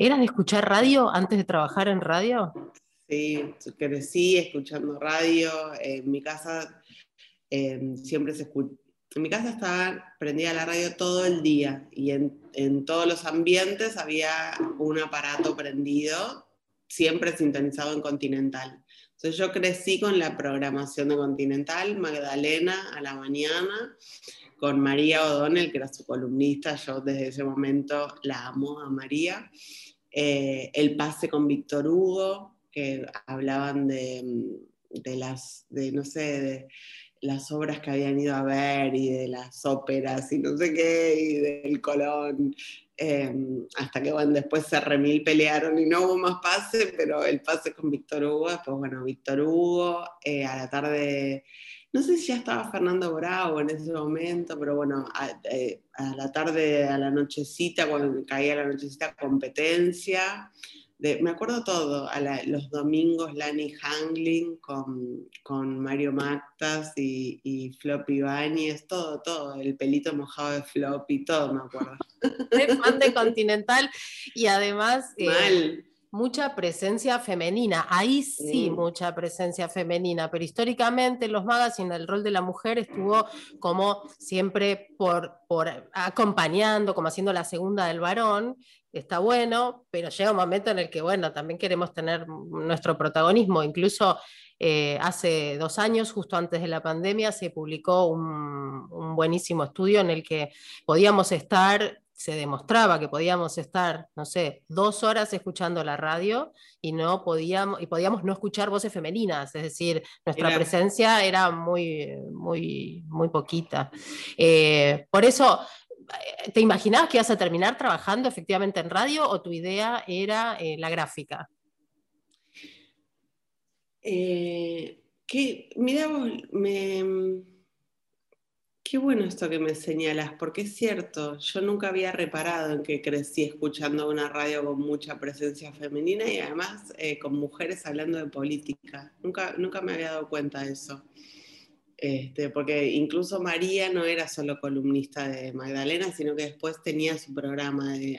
¿Eras de escuchar radio antes de trabajar en radio? Sí, crecí escuchando radio. En mi casa em, siempre se escucha. En mi casa estaba prendida la radio todo el día y en, en todos los ambientes había un aparato prendido, siempre sintonizado en Continental. Entonces yo crecí con la programación de Continental, Magdalena a la mañana, con María O'Donnell, que era su columnista, yo desde ese momento la amo a María. Eh, el pase con Víctor Hugo, que hablaban de, las, de, no sé, de las obras que habían ido a ver y de las óperas y no sé qué, y del Colón. Em, hasta que bueno, después se remil pelearon y no hubo más pase, pero el pase con Víctor Hugo, después bueno, Víctor Hugo, eh, a la tarde no sé si ya estaba Fernando Bravo en ese momento, pero bueno, a, eh, la tarde, a la nochecita, cuando caía la nochecita, competencia. me acuerdo todo, a los domingos Lani Hangling con, con Mario Mactas y, y Floppy Ibáñez, todo, todo, el pelito mojado de Floppy, todo me acuerdo. Es fan de Continental y además... Eh, Mal mucha presencia femenina. Ahí sí, mucha presencia femenina, pero históricamente en los magazines el rol de la mujer estuvo como siempre por, por acompañando, como haciendo la segunda del varón. Está bueno, pero llega un momento en el que, bueno, también queremos tener nuestro protagonismo. Incluso eh, hace dos años, justo antes de la pandemia, se publicó un, un buenísimo estudio en el que podíamos estar se demostraba que podíamos estar, no sé, dos horas escuchando la radio y no podíamos, y podíamos no escuchar voces femeninas, es decir, nuestra presencia era muy, muy, muy poquita. Eh, por eso, eh, ¿te imaginabas que ibas a terminar trabajando efectivamente en radio o tu idea era eh, la gráfica? que, mira, me Qué bueno esto que me señalas, porque es cierto, yo nunca había reparado en que crecí escuchando una radio con mucha presencia femenina y además eh, con mujeres hablando de política. Nunca, nunca me había dado cuenta de eso. Este, porque incluso María no era solo columnista de Magdalena, sino que después tenía su programa de,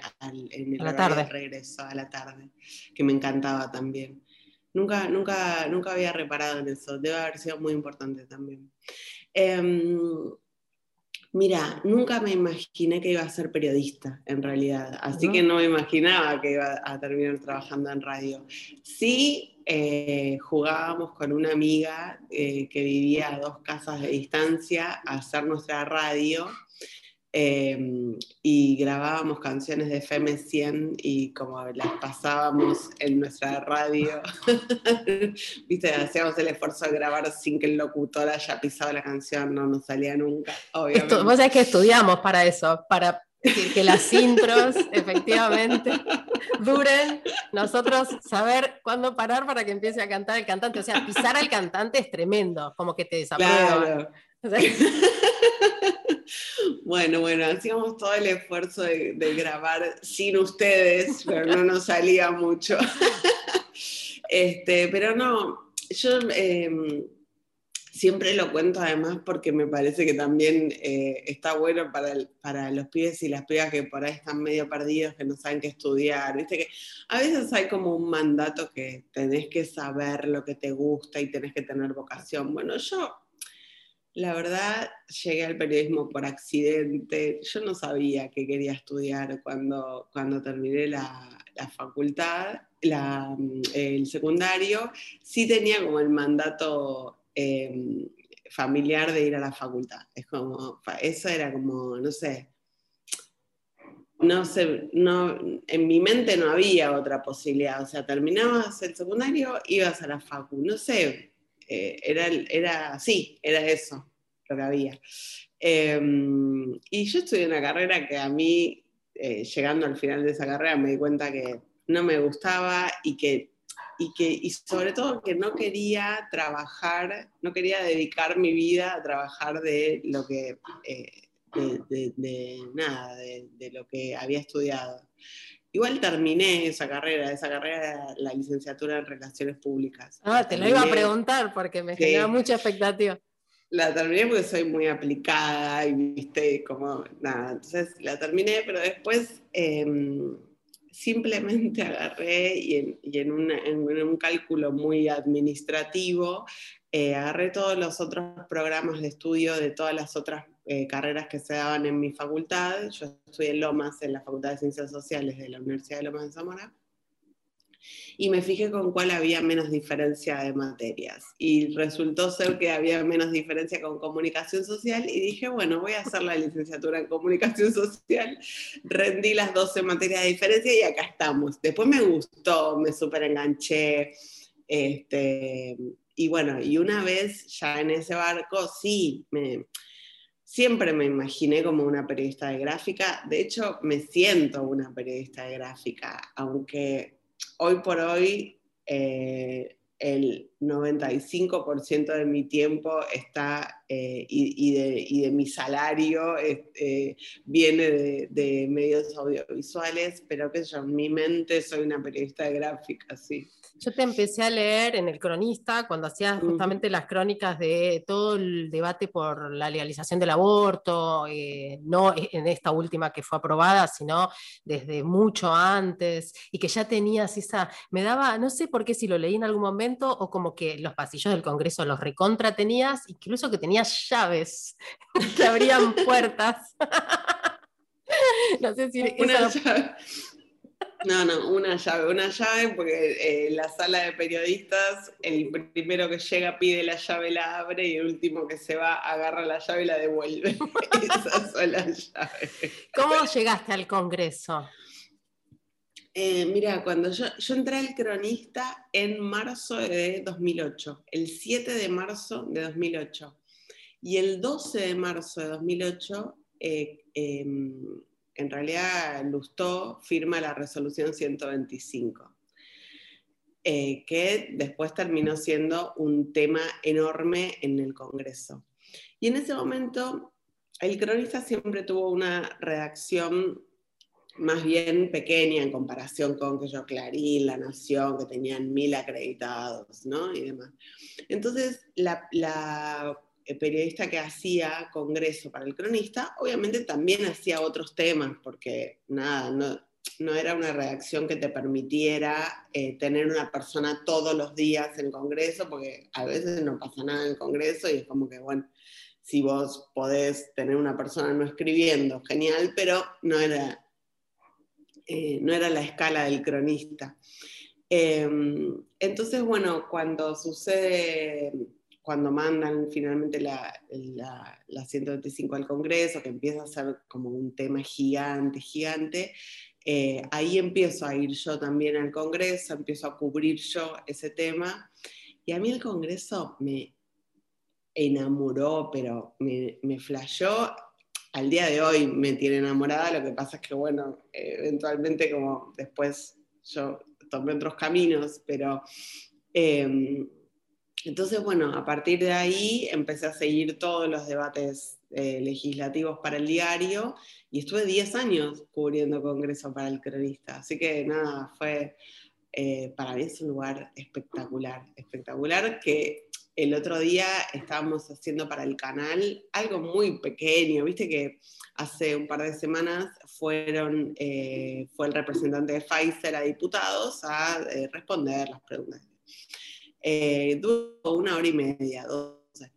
en el a la tarde. regreso a la tarde, que me encantaba también. Nunca, nunca, nunca había reparado en eso, debe haber sido muy importante también. Em, Mira, nunca me imaginé que iba a ser periodista, en realidad, así que no me imaginaba que iba a terminar trabajando en radio. Sí, eh, jugábamos con una amiga eh, que vivía a dos casas de distancia a hacer nuestra radio Em, y grabábamos canciones de FM 100 y como las pasábamos en nuestra radio, viste, hacíamos el esfuerzo de grabar sin que el locutor haya pisado la canción, no nos salía nunca, obviamente. vos sabés que estudiamos para eso, para que las intros efectivamente duren, nosotros saber cuándo parar para que empiece a cantar el cantante, o sea, pisar al cantante es tremendo, como que te desaprueba. Bueno, bueno, hacíamos todo el esfuerzo de, grabar sin ustedes, pero no nos salía mucho. Este, pero no, yo em, siempre lo cuento además porque me parece que también eh, está bueno para, para, los pibes y las pibas que por ahí están medio perdidos, que no saben qué estudiar. Viste que a veces hay como un mandato que tenés que saber lo que te gusta y tenés que tener vocación. Bueno, yo la verdad, llegué al periodismo por accidente. Yo no sabía que quería estudiar cuando, cuando terminé la, facultad, el secundario. Sí tenía como el mandato em, familiar de ir a la facultad. Es como, eso era como, no sé, no sé, no, en mi mente no había otra posibilidad. O sea, terminabas el secundario, ibas a la facu. No sé, eh, era, era, sí, era eso lo que había. Em, y yo estudié una carrera que a mí, eh, llegando al final de esa carrera, me di cuenta que no me gustaba y que, y que y sobre todo que no quería trabajar, no quería dedicar mi vida a trabajar de lo que, eh, de, nada, de, lo que había estudiado. Igual terminé esa carrera, esa carrera era la licenciatura en Relaciones Públicas. Ah, te lo iba a preguntar porque me genera mucha expectativa. La terminé porque soy muy aplicada y viste, como nada. Entonces la terminé, pero después, em, simplemente agarré y en, un cálculo muy administrativo, eh, agarré todos los otros programas de estudio de todas las otras eh, carreras que se daban en mi facultad. Yo estudié Lomas, en la Facultad de Ciencias Sociales de la Universidad de Lomas de Zamora y me fijé con cuál había menos diferencia de materias. Y resultó ser que había menos diferencia con comunicación social y dije, bueno, voy a hacer la licenciatura en comunicación social. Rendí las 12 materias de diferencia y acá estamos. Después me gustó, me súper enganché. Este, y bueno, y una vez ya en ese barco, sí, me, siempre me imaginé como una periodista de gráfica. De hecho, me siento una periodista de gráfica, aunque hoy por hoy eh, el 95% de mi tiempo está eh, y, de, mi salario eh, viene de, de, medios audiovisuales, pero que yo en mi mente soy una periodista de gráfica, sí. Yo te empecé a leer en El Cronista cuando hacías justamente las crónicas de todo el debate por la legalización del aborto, eh, no en esta última que fue aprobada, sino desde mucho antes, y que ya tenías esa, me daba, no sé por qué si lo leí en algún momento, o como que los pasillos del Congreso los recontra tenías, incluso que tenías llaves que abrían puertas. no sé si... Una no, no, una llave, una llave, porque eh, la sala de periodistas, el primero que llega pide la llave, la abre, y el último que se va agarra la llave y la devuelve. Esas son las llaves. ¿Cómo llegaste al Congreso? Eh, mira, cuando yo, entré al cronista en marzo de 2008, el 7 de marzo de 2008, y el 12 de marzo de 2008 eh, em, en realidad Lustó firma la resolución 125, eh, que después terminó siendo un tema enorme en el Congreso. Y en ese momento el cronista siempre tuvo una redacción más bien pequeña en comparación con que yo Clarín, La Nación, que tenían mil acreditados, ¿no? Y demás. Entonces, la, la periodista que hacía Congreso para el cronista, obviamente también hacía otros temas, porque nada, no, no era una redacción que te permitiera eh, tener una persona todos los días en Congreso, porque a veces no pasa nada en Congreso y es como que, bueno, si vos podés tener una persona no escribiendo, genial, pero no era, eh, no era la escala del cronista. Em, entonces, bueno, cuando sucede cuando mandan finalmente la, la, 125 al Congreso, que empieza a ser como un tema gigante, gigante, eh, ahí empiezo a ir yo también al Congreso, empiezo a cubrir yo ese tema, y a mí el Congreso me enamoró, pero me, me flashó. Al día de hoy me tiene enamorada, lo que pasa es que, bueno, eventualmente como después yo tomé otros caminos, pero... Eh, entonces, bueno, a partir de ahí empecé a seguir todos los debates eh, legislativos para el diario y estuve 10 años cubriendo Congreso para el cronista. Así que nada, fue, eh, para mí es un lugar espectacular, espectacular que el otro día estábamos haciendo para el canal algo muy pequeño, viste que hace un par de semanas fueron, eh, fue el representante de Pfizer a diputados a responder las preguntas eh, duró una hora y media, doce.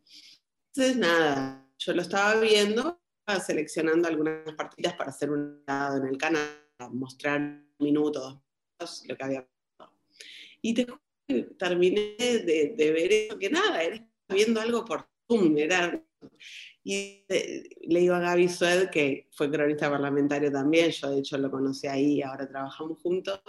Entonces, nada, yo lo estaba viendo, seleccionando algunas partidas para hacer un lado en el canal, mostrar minutos, lo que había pasado. Y te terminé de, de, ver eso, que nada, era viendo algo por Zoom, era y eh, le digo a Gaby Sued, que fue cronista parlamentario también, yo de hecho lo conocí ahí, ahora trabajamos juntos.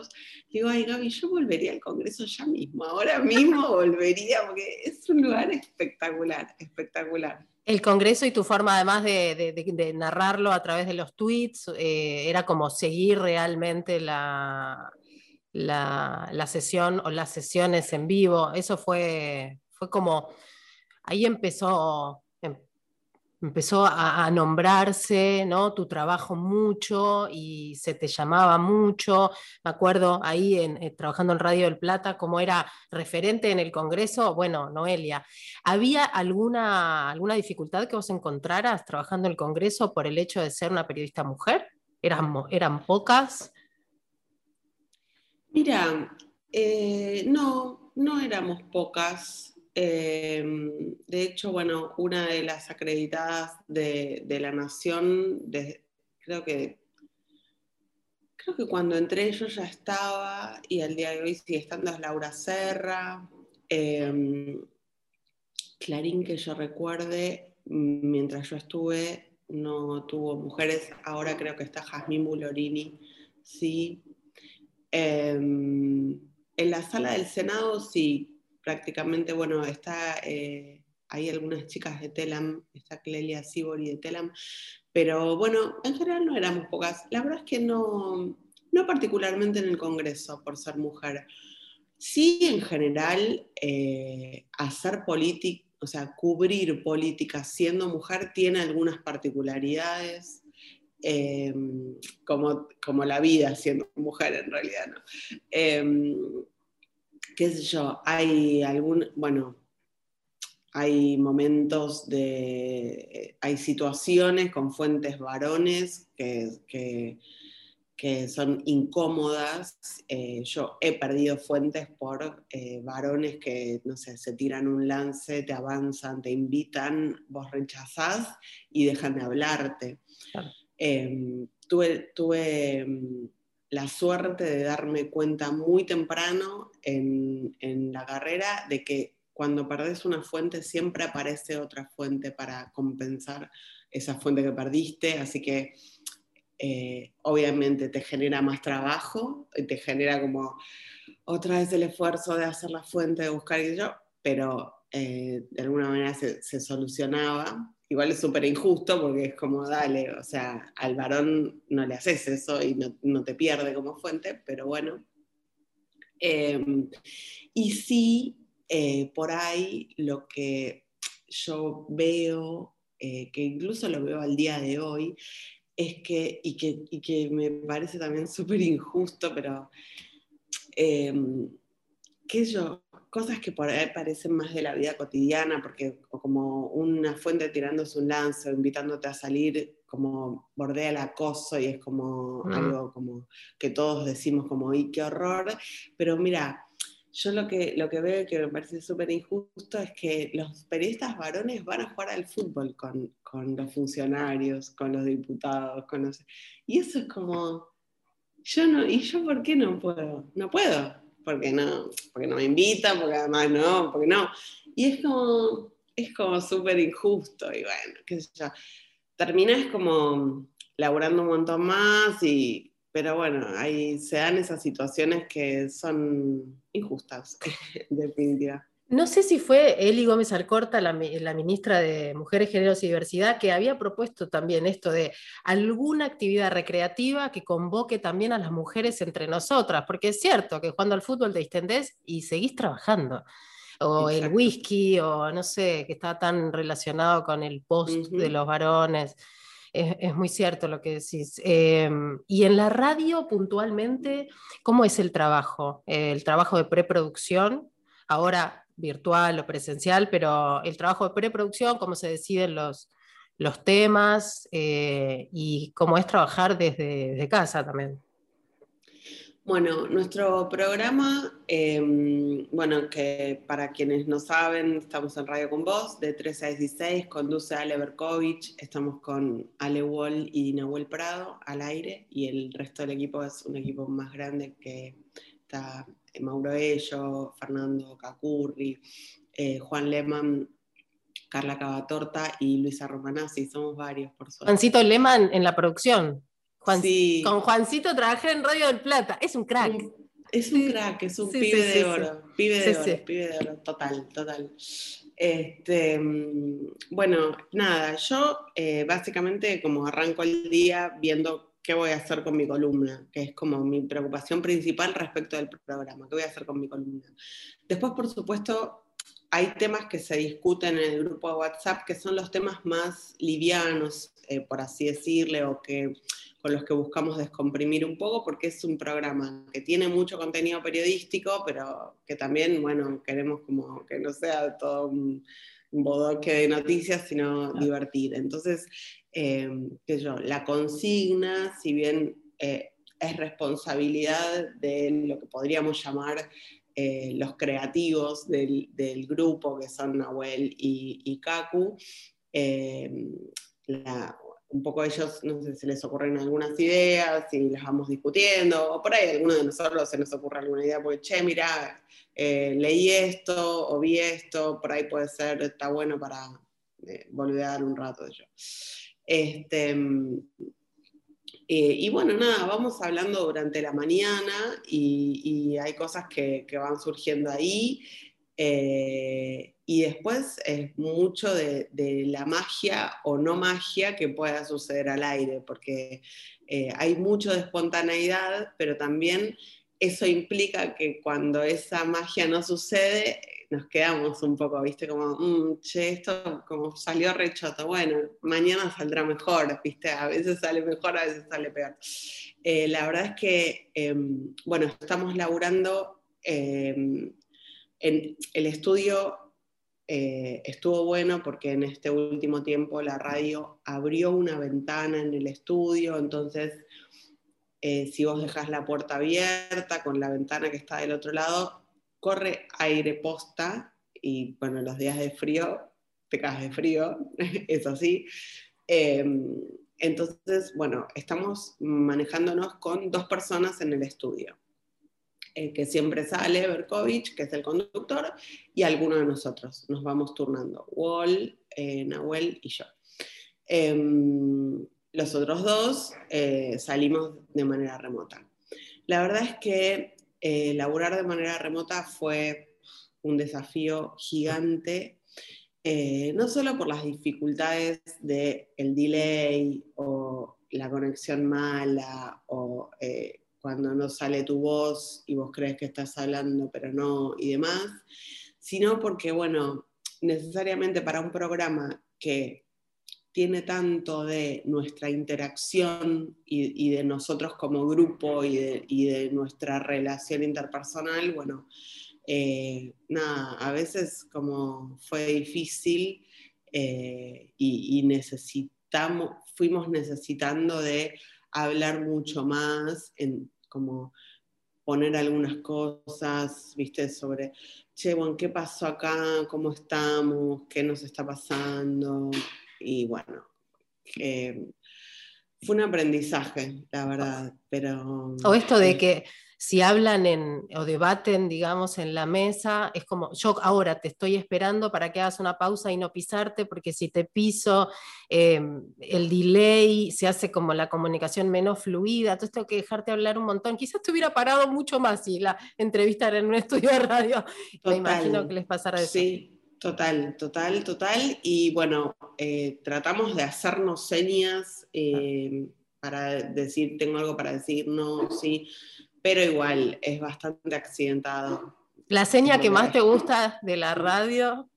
Digo, ay Gaby, yo volvería al Congreso ya mismo, ahora mismo volvería, porque es un lugar espectacular, espectacular. El Congreso y tu forma además de, narrarlo a través de los tweets, eh, era como seguir realmente la, la, la, sesión o las sesiones en vivo. Eso fue, fue como, ahí empezó empezó a, nombrarse, ¿no? Tu trabajo mucho y se te llamaba mucho. Me acuerdo ahí en, eh, trabajando en Radio del Plata, como era referente en el Congreso. Bueno, Noelia, ¿había alguna, alguna dificultad que vos encontraras trabajando en el Congreso por el hecho de ser una periodista mujer? ¿Eran, eran pocas? Mira, eh, no, no éramos pocas. Em, de hecho, bueno, una de las acreditadas de, la Nación, creo que creo que cuando entré yo ya estaba, y al día de hoy sigue estando es Laura Serra. Em, Clarín, que yo recuerde, mientras yo estuve, no tuvo mujeres. Ahora creo que está Jazmín Bulorini, sí. Em, en la sala del Senado, sí, prácticamente, bueno, está, eh, hay algunas chicas de Telam, está Clelia Sibori de Telam, pero bueno, en general no éramos pocas. La verdad es que no, no particularmente en el Congreso, por ser mujer. Sí, en general, eh, hacer política, o sea, cubrir política siendo mujer tiene algunas particularidades Em, como, como la vida siendo mujer en realidad, ¿no? Em, qué sé yo, hay algún, bueno, hay momentos de, hay situaciones con fuentes varones que, que, son incómodas. Eh, yo he perdido fuentes por eh, varones que, no sé, se tiran un lance, te avanzan, te invitan, vos rechazás y dejan de hablarte. Em, tuve, tuve em, la suerte de darme cuenta muy temprano en, la carrera de que cuando perdés una fuente siempre aparece otra fuente para compensar esa fuente que perdiste, así que eh, obviamente te genera más trabajo, te genera como otra vez el esfuerzo de hacer la fuente, de buscar y yo, pero eh, de alguna manera se solucionaba igual es súper injusto porque es como, dale, o sea, al varón no le haces eso y no, te pierde como fuente, pero bueno. Em, y sí, eh, por ahí lo que yo veo, eh, que incluso lo veo al día de hoy, es que, y que, y que me parece también súper injusto, pero, em, qué yo, cosas que por ahí parecen más de la vida cotidiana, porque como una fuente tirándose un lance o invitándote a salir, como bordea el acoso y es como mm. algo como que todos decimos como, ¡y qué horror! Pero mira, yo lo que, lo que veo que me parece súper injusto es que los periodistas varones van a jugar al fútbol con, con los funcionarios, con los diputados, con los... Y eso es como, yo no, ¿y yo por qué no puedo? No puedo porque no, porque no me invita, porque además no, porque no. Y es como, es como súper injusto, y bueno, qué sé yo. Terminas como laburando un montón más, y, pero bueno, ahí se dan esas situaciones que son injustas, en definitiva. No sé si fue Eli Gómez Alcorta, la, ministra de Mujeres, Géneros y Diversidad, que había propuesto también esto de alguna actividad recreativa que convoque también a las mujeres entre nosotras, porque es cierto que jugando al fútbol te distendés y seguís trabajando. O el whisky, o no sé, que está tan relacionado con el post de los varones. Es, muy cierto lo que decís. Em, y en la radio, puntualmente, ¿cómo es el trabajo? El trabajo de preproducción. Ahora, virtual o presencial, pero el trabajo de preproducción, cómo se deciden los, los temas eh, y cómo es trabajar desde, casa también. Bueno, nuestro programa, em, bueno, que para quienes no saben, estamos en Radio con Voz, de 13 a 16, conduce Ale Berkovich, estamos con Ale Wall y Nahuel Prado al aire, y el resto del equipo es un equipo más grande que está Mauro Ello, Fernando Cacurri, eh, Juan Lehmann, Carla Cavatorta y Luisa Romanazzi, somos varios por suerte. Juancito Lehmann en la producción. Con Juancito trabajé en Radio del Plata, es un crack. Es un crack, es un pibe de oro, pibe de oro, pibe de oro, total, total. Este, mm, bueno, nada, yo eh, básicamente como arranco el día viendo qué voy a hacer con mi columna, que es como mi preocupación principal respecto del programa, qué voy a hacer con mi columna. Después, por supuesto, hay temas que se discuten en el grupo de WhatsApp que son los temas más livianos, eh, por así decirle, o que con los que buscamos descomprimir un poco, porque es un programa que tiene mucho contenido periodístico, pero que también, bueno, queremos como que no sea todo un, bodoque de noticias, sino divertir. Entonces, eh, yo, la consigna, si bien eh, es responsabilidad de lo que podríamos llamar eh, los creativos del, grupo, que son Nahuel y, Kaku. Eh, un poco ellos, no sé si les ocurren algunas ideas, si las vamos discutiendo, o por ahí a alguno de nosotros se nos ocurre alguna idea, porque, che, mira, eh, leí esto o vi esto, por ahí puede ser, está bueno para volver a dar un rato de ello. Este, eh, y bueno, nada, vamos hablando durante la mañana y, hay cosas que, van surgiendo ahí. Eh, y después es mucho de, la magia o no magia que pueda suceder al aire, porque eh, hay mucho de espontaneidad, pero también eso implica que cuando esa magia no sucede, nos quedamos un poco, viste, como, mm, che, esto como salió rechoto, bueno, mañana saldrá mejor, viste, a veces sale mejor, a veces sale peor. Eh, la verdad es que, em, bueno, estamos laburando em, el estudio. Eh, estuvo bueno porque en este último tiempo la radio abrió una ventana en el estudio, entonces eh, si vos dejas la puerta abierta con la ventana que está del otro lado, corre aire posta y bueno, los días de frío te caes de frío, es así. Em, entonces, bueno, estamos manejándonos con dos personas en el estudio, eh, que siempre sale Berkovich, que es el conductor, y alguno de nosotros. Nos vamos turnando, Wall, eh, Nahuel y yo. Em, los otros dos eh, salimos de manera remota. La verdad es que laburar de manera remota fue un desafío gigante, no solo por las dificultades del el delay o la conexión mala o cuando no sale tu voz y vos crees que estás hablando pero no y demás, sino porque, bueno, necesariamente para un programa que tiene tanto de nuestra interacción y, de nosotros como grupo y de, nuestra relación interpersonal, bueno, eh, nada, a veces como fue difícil eh, y, necesitamos, fuimos necesitando de hablar mucho más, en, como poner algunas cosas, viste, sobre, che, bueno, ¿qué pasó acá? ¿Cómo estamos? ¿Qué nos está pasando? y bueno, fue un aprendizaje, la verdad, pero... O esto de que si hablan en, o debaten, digamos, en la mesa, es como, yo ahora te estoy esperando para que hagas una pausa y no pisarte, porque si te piso, em, el delay se hace como la comunicación menos fluida, entonces tengo que dejarte hablar un montón. Quizás te hubiera parado mucho más si la entrevista era en un estudio de radio. Me imagino que les pasara eso. Sí, Total, total, total. Y bueno, eh, tratamos de hacernos señas eh, para decir, tengo algo para decir, no, sí, pero igual es bastante accidentado. ¿La seña que más te gusta de la radio?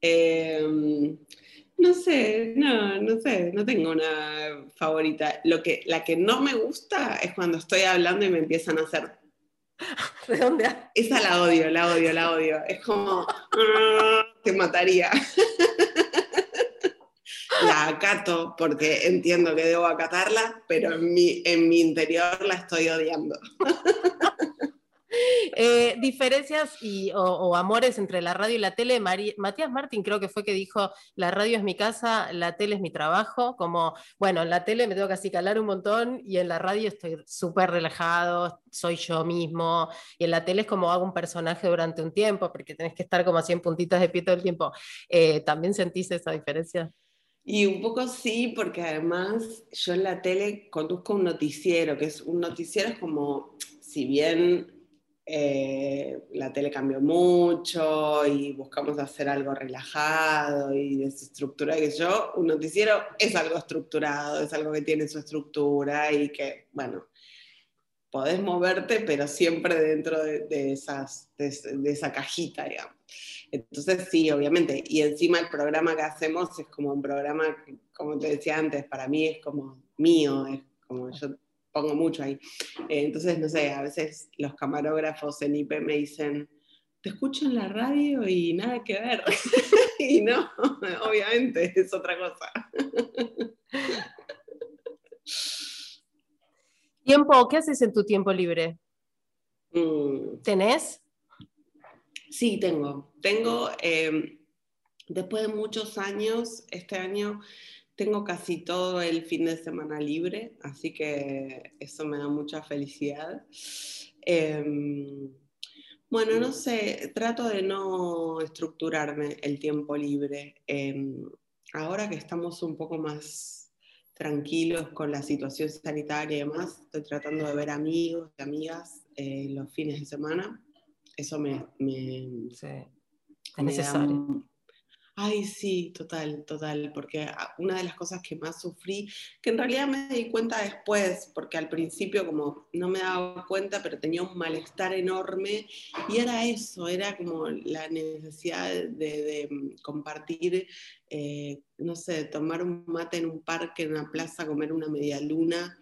Em, no sé, no, no sé, no tengo una favorita. Lo que, la que no me gusta es cuando estoy hablando y me empiezan a hacer Esa la odio, la odio, la odio. Es como, te mataría. La acato porque entiendo que debo acatarla, pero en mi, en mi interior la estoy odiando. Eh, diferencias y, o, amores entre la radio y la tele. Matías Martín creo que fue que dijo, la radio es mi casa, la tele es mi trabajo, como, bueno, en la tele me tengo que acicalar un montón y en la radio estoy súper relajado, soy yo mismo, y en la tele es como hago un personaje durante un tiempo, porque tenés que estar como así en puntitas de pie todo el tiempo. Eh, ¿También sentís esa diferencia? Y un poco sí, porque además yo en la tele conduzco un noticiero, que es un noticiero es como, si bien eh, la tele cambió mucho y buscamos hacer algo relajado y desestructurado. Y yo, un noticiero es algo estructurado, es algo que tiene su estructura y que, bueno, podés moverte, pero siempre dentro de, esas, de, esa cajita, digamos. Entonces, sí, obviamente. Y encima el programa que hacemos es como un programa, como te decía antes, para mí es como mío, es como yo pongo mucho ahí. Eh, entonces, no sé, a veces los camarógrafos en IP me dicen, te escucho en la radio y nada que ver. y no, obviamente es otra cosa. Tiempo, ¿qué haces en tu tiempo libre? Mm. ¿Tenés? Sí, tengo. Tengo, em, después de muchos años, este año tengo casi todo el fin de semana libre, así que eso me da mucha felicidad. Em, bueno, no sé, trato de no estructurarme el tiempo libre. Em, ahora que estamos un poco más tranquilos con la situación sanitaria y demás, estoy tratando de ver amigos y amigas eh, los fines de semana. Eso me... sí, es necesario. Ay, sí, total, total, porque una de las cosas que más sufrí, que en realidad me di cuenta después, porque al principio como no me daba cuenta, pero tenía un malestar enorme, y era eso, era como la necesidad de, mm, compartir, eh, no sé, tomar un mate en un parque, en una plaza, comer una media luna,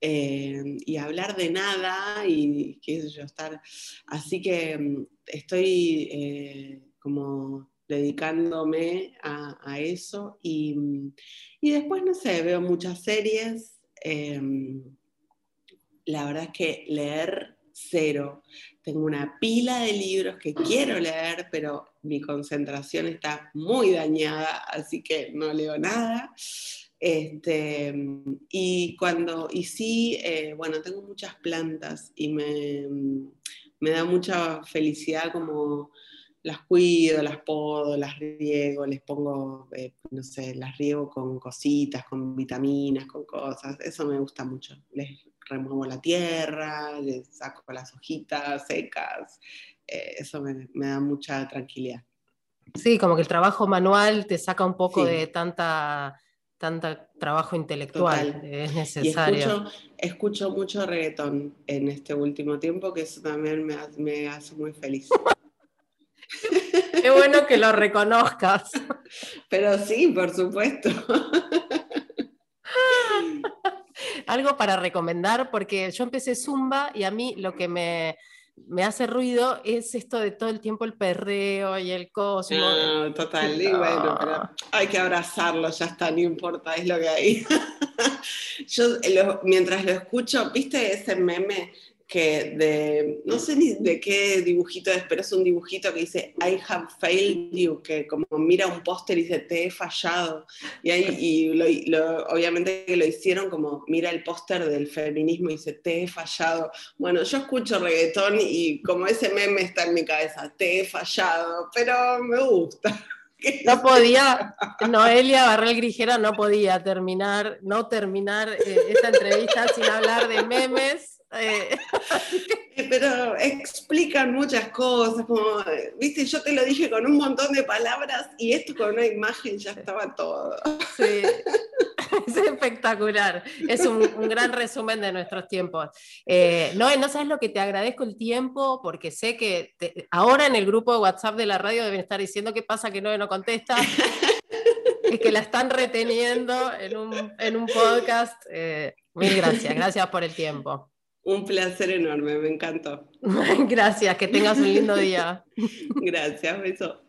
eh, y hablar de nada y qué yo, estar. Así que mm, estoy eh, como dedicándome a, eso. Y, después, no sé, veo muchas series. Em, la verdad es que leer cero. Tengo una pila de libros que quiero leer, pero mi concentración está muy dañada, así que no leo nada. Este, y cuando, y sí, eh, bueno, tengo muchas plantas y me, me da mucha felicidad como las cuido, las podo, las riego, les pongo, eh, no sé, las riego con cositas, con vitaminas, con cosas. Eso me gusta mucho. Les remuevo la tierra, les saco las hojitas secas. Eh, eso me, da mucha tranquilidad. Sí, como que el trabajo manual te saca un poco de tanta tanta trabajo intelectual es necesario. escucho, mucho reggaetón en este último tiempo, que eso también me, me hace muy feliz. Qué bueno que lo reconozcas. Pero sí, por supuesto. Algo para recomendar, porque yo empecé Zumba y a mí lo que me, hace ruido es esto de todo el tiempo el perreo y el cosmos. No, total, y bueno, pero hay que abrazarlo, ya está, no importa, es lo que hay. Yo mientras lo escucho, ¿viste ese meme que de, no sé ni de qué dibujito es, pero es un dibujito que dice I have failed you, que como mira un póster y dice te he fallado. Y, ahí, y lo, obviamente que lo hicieron como mira el póster del feminismo y dice te he fallado. Bueno, yo escucho reggaetón y como ese meme está en mi cabeza, te he fallado, pero me gusta. No podía, Noelia Barrel Grijera no podía terminar, no terminar eh, esta entrevista sin hablar de memes eh, pero explican muchas cosas, como, viste, yo te lo dije con un montón de palabras y esto con una imagen ya estaba todo. Sí, es espectacular, es un, gran resumen de nuestros tiempos. Eh, no, no sabes lo que te agradezco el tiempo, porque sé que ahora en el grupo de WhatsApp de la radio deben estar diciendo qué pasa que no no contesta. es que la están reteniendo en un, en un podcast. Eh, mil gracias, gracias por el tiempo. Un placer enorme, me encantó. Gracias, que tengas un lindo día. Gracias, beso.